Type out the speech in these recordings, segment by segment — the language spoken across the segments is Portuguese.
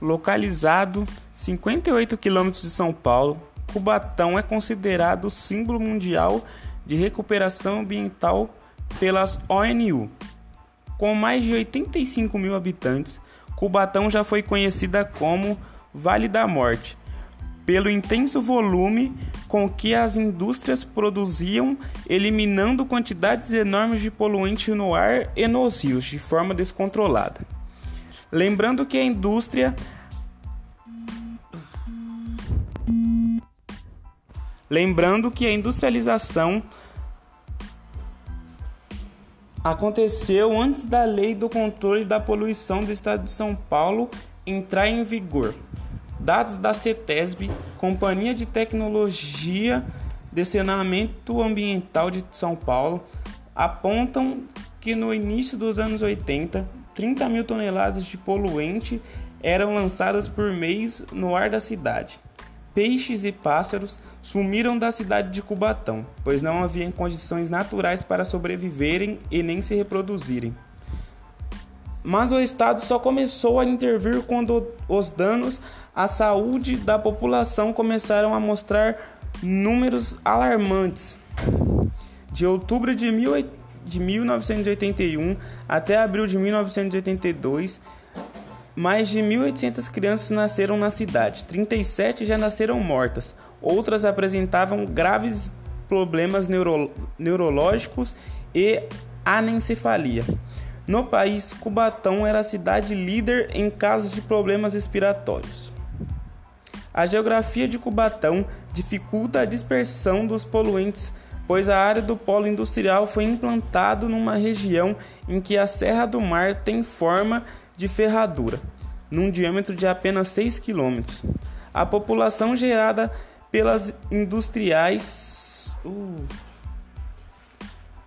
localizado 58 quilômetros de São Paulo, Cubatão é considerado símbolo mundial de recuperação ambiental pelas ONU. Com mais de 85 mil habitantes, Cubatão já foi conhecida como Vale da Morte, pelo intenso volume com que as indústrias produziam, eliminando quantidades enormes de poluentes no ar e nos rios de forma descontrolada. Lembrando que a indústria Lembrando que a industrialização aconteceu antes da Lei do Controle da Poluição do Estado de São Paulo entrar em vigor. Dados da CETESB, Companhia de Tecnologia de Saneamento Ambiental de São Paulo, apontam que no início dos anos 80, 30 mil toneladas de poluente eram lançadas por mês no ar da cidade. Peixes e pássaros sumiram da cidade de Cubatão, pois não havia condições naturais para sobreviverem e nem se reproduzirem. Mas o Estado só começou a intervir quando os danos à saúde da população começaram a mostrar números alarmantes. De outubro de, mil, de 1981 até abril de 1982, mais de 1.800 crianças nasceram na cidade, 37 já nasceram mortas, outras apresentavam graves problemas neuro, neurológicos e anencefalia. No país, Cubatão era a cidade líder em casos de problemas respiratórios. A geografia de Cubatão dificulta a dispersão dos poluentes, pois a área do polo industrial foi implantado numa região em que a Serra do Mar tem forma de ferradura, num diâmetro de apenas 6 km. A população gerada pelas industriais. Uh,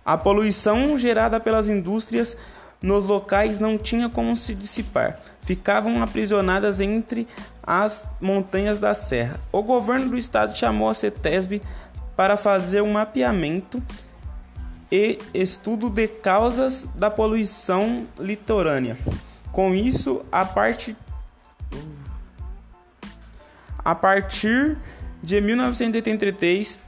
a poluição gerada pelas indústrias nos locais não tinha como se dissipar, ficavam aprisionadas entre as montanhas da serra. O governo do estado chamou a CETESB para fazer um mapeamento e estudo de causas da poluição litorânea. Com isso, a parte a partir de 1983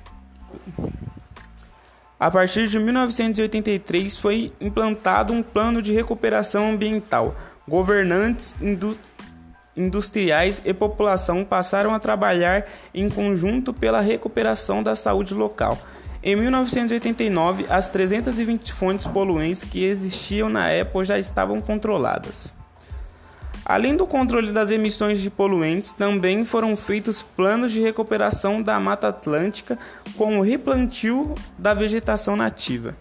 a partir de 1983 foi implantado um plano de recuperação ambiental. Governantes, indu industriais e população passaram a trabalhar em conjunto pela recuperação da saúde local. Em 1989, as 320 fontes poluentes que existiam na época já estavam controladas. Além do controle das emissões de poluentes, também foram feitos planos de recuperação da Mata Atlântica com o replantio da vegetação nativa.